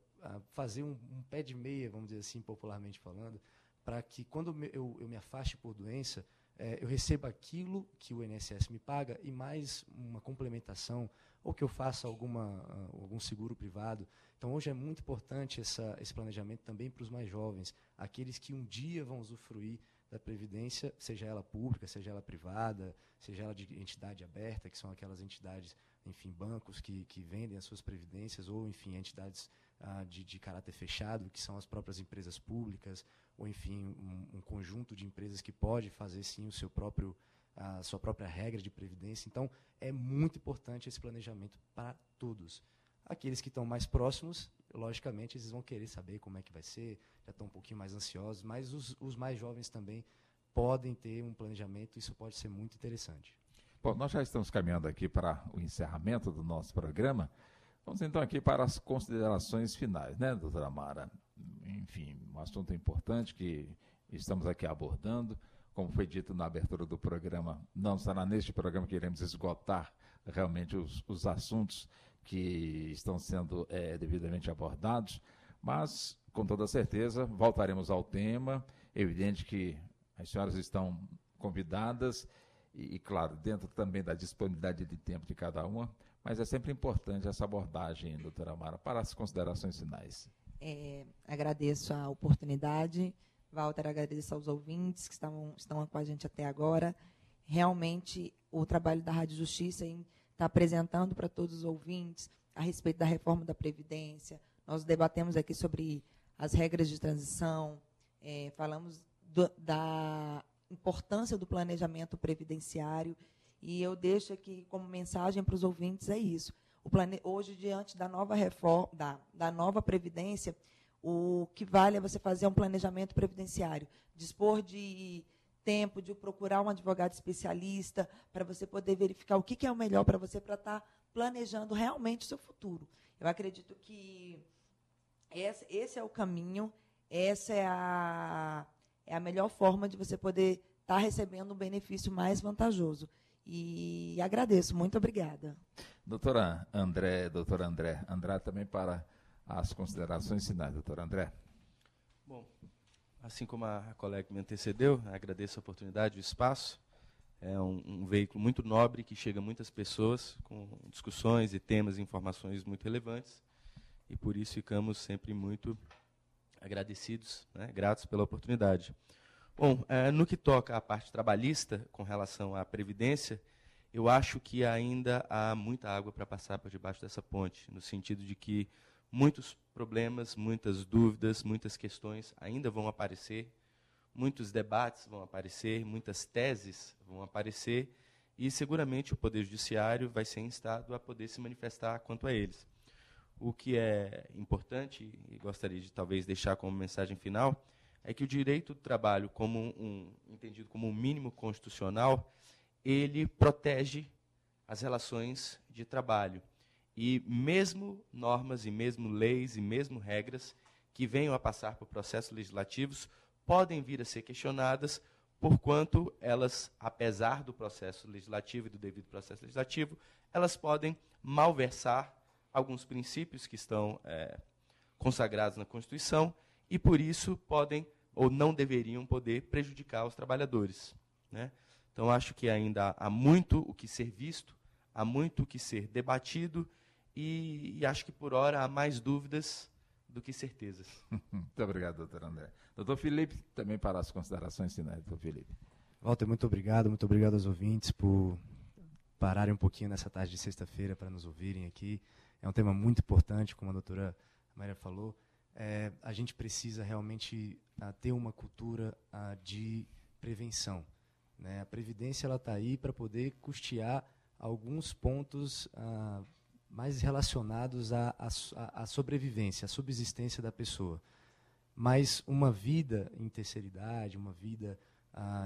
fazer um, um, pé de meia, vamos dizer assim, popularmente falando, para que quando eu, eu, me afaste por doença, é, eu receba aquilo que o INSS me paga e mais uma complementação, ou que eu faça alguma, uh, algum seguro privado. Então, hoje é muito importante essa, esse planejamento também para os mais jovens, aqueles que um dia vão usufruir da Previdência, seja ela pública, seja ela privada, seja ela de entidade aberta, que são aquelas entidades, enfim, bancos que, que vendem as suas previdências, ou, enfim, entidades ah, de, de caráter fechado, que são as próprias empresas públicas, ou, enfim, um, um conjunto de empresas que pode fazer, sim, o seu próprio a sua própria regra de previdência. Então, é muito importante esse planejamento para todos. Aqueles que estão mais próximos, logicamente, eles vão querer saber como é que vai ser, já estão um pouquinho mais ansiosos, mas os, os mais jovens também podem ter um planejamento, isso pode ser muito interessante.
Bom, nós já estamos caminhando aqui para o encerramento do nosso programa. Vamos então aqui para as considerações finais, né, doutora Mara? Enfim, um assunto importante que estamos aqui abordando como foi dito na abertura do programa, não será neste programa que iremos esgotar realmente os, os assuntos que estão sendo é, devidamente abordados, mas com toda certeza voltaremos ao tema. É evidente que as senhoras estão convidadas e, e, claro, dentro também da disponibilidade de tempo de cada uma, mas é sempre importante essa abordagem, doutora Mara, para as considerações finais.
É, agradeço a oportunidade Walter, agradeço aos ouvintes que estão, estão com a gente até agora. Realmente, o trabalho da Rádio Justiça está apresentando para todos os ouvintes a respeito da reforma da Previdência. Nós debatemos aqui sobre as regras de transição, é, falamos do, da importância do planejamento previdenciário. E eu deixo aqui como mensagem para os ouvintes é isso. Plane... Hoje, diante da nova reforma, da, da nova Previdência, o que vale é você fazer um planejamento previdenciário, dispor de tempo de procurar um advogado especialista para você poder verificar o que, que é o melhor para você para estar tá planejando realmente o seu futuro. Eu acredito que esse, é o caminho, essa é a, é a melhor forma de você poder estar tá recebendo um benefício mais vantajoso. E agradeço, muito obrigada.
Doutora André, doutora André, André também para as considerações finais, doutor André.
Bom, assim como a colega que me antecedeu, agradeço a oportunidade, o espaço. É um, um, veículo muito nobre que chega a muitas pessoas com discussões e temas e informações muito relevantes. E por isso ficamos sempre muito agradecidos, né, gratos pela oportunidade. Bom, é, no que toca à parte trabalhista, com relação à Previdência, eu acho que ainda há muita água para passar por debaixo dessa ponte, no sentido de que muitos problemas, muitas dúvidas, muitas questões ainda vão aparecer, muitos debates vão aparecer, muitas teses vão aparecer, e seguramente o Poder Judiciário vai ser instado a poder se manifestar quanto a eles. O que é importante, e gostaria de talvez deixar como mensagem final, é que o direito do trabalho, como um, entendido como um mínimo constitucional, ele protege as relações de trabalho. E mesmo normas, e mesmo leis, e mesmo regras que venham a passar por processos legislativos podem vir a ser questionadas, porquanto elas, apesar do processo legislativo e do devido processo legislativo, elas podem malversar alguns princípios que estão é, consagrados na Constituição e, por isso, podem ou não deveriam poder prejudicar os trabalhadores. Né? Então, acho que ainda há muito o que ser visto, há muito o que ser debatido e, e, acho que por hora há mais dúvidas do que certezas.
muito obrigado, doutor André. Doutor Felipe, também para as considerações finais, doutor Felipe.
Walter, muito obrigado, muito obrigado aos ouvintes por pararem um pouquinho nessa tarde de sexta-feira para nos ouvirem aqui. É um tema muito importante, como a doutora Maria falou, é, a gente precisa realmente uh, ter uma cultura uh, de prevenção. Né? A Previdência está aí para poder custear alguns pontos uh, mais relacionados à, sobrevivência, à subsistência da pessoa. Mas uma vida em terceira idade, uma vida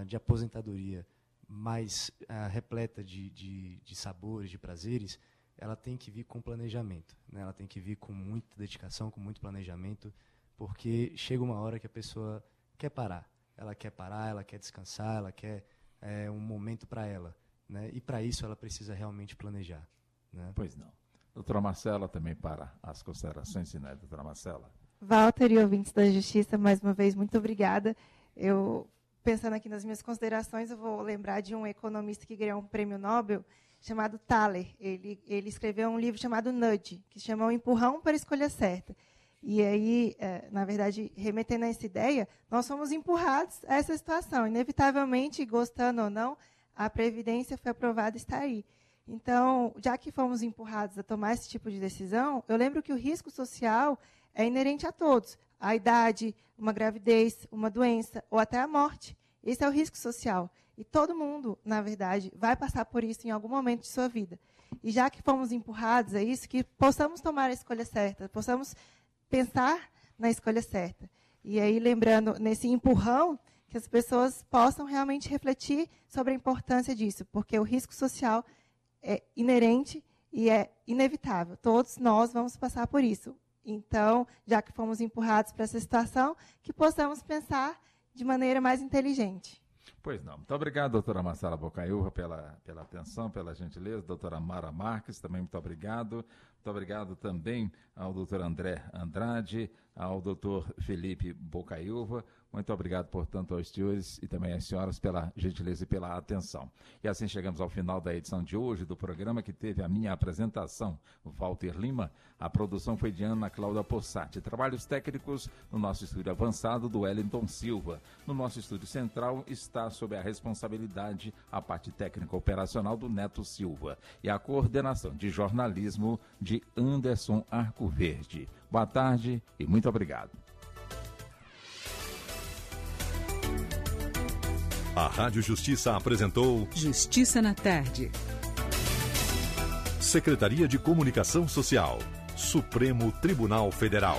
de aposentadoria mais repleta de, de, de sabores, de prazeres, ela tem que vir com planejamento, né? ela tem que vir com muita dedicação, com muito planejamento, porque chega uma hora que a pessoa quer parar, ela quer parar, ela quer descansar, ela quer é, um momento para ela, né? e para isso ela precisa realmente planejar. Né?
Pois não. Doutora Marcela, também para as considerações finais, doutora Marcela.
Walter e ouvintes da Justiça, mais uma vez, muito obrigada. Eu, pensando aqui nas minhas considerações, eu vou lembrar de um economista que ganhou um prêmio Nobel, chamado Thaler. Ele, ele escreveu um livro chamado Nudge, que se chama O Empurrão para a Escolha Certa. E aí, é, na verdade, remetendo a essa ideia, nós fomos empurrados a essa situação. Inevitavelmente, gostando ou não, a Previdência foi aprovada e está aí. Então, já que fomos empurrados a tomar esse tipo de decisão, eu lembro que o risco social é inerente a todos. A idade, uma gravidez, uma doença ou até a morte. Esse é o risco social. E todo mundo, na verdade, vai passar por isso em algum momento de sua vida. E já que fomos empurrados a isso, que possamos tomar a escolha certa, possamos pensar na escolha certa. E aí, lembrando, nesse empurrão, que as pessoas possam realmente refletir sobre a importância disso, porque o risco social é inerente e é inevitável. Todos nós vamos passar por isso. Então, já que fomos empurrados para essa situação, que possamos pensar de maneira mais inteligente.
Pois não. Muito obrigado, doutora Marcela Bocaiúva, pela, pela atenção, pela gentileza. Doutora Mara Marques, também muito obrigado. Muito obrigado também ao doutor André Andrade, ao doutor Felipe Bocaiúva. Muito obrigado, portanto, aos senhores e também às senhoras pela gentileza e pela atenção. E assim chegamos ao final da edição de hoje do programa que teve a minha apresentação, Walter Lima. A produção foi de Ana Cláudia Possati. Trabalhos técnicos no nosso estúdio avançado do Wellington Silva. No nosso estúdio central está sob a responsabilidade a parte técnica operacional do Neto Silva e a coordenação de jornalismo de Anderson Arcoverde. Boa tarde e muito obrigado.
A Rádio Justiça apresentou
Justiça na Tarde.
Secretaria de Comunicação Social, Supremo Tribunal Federal.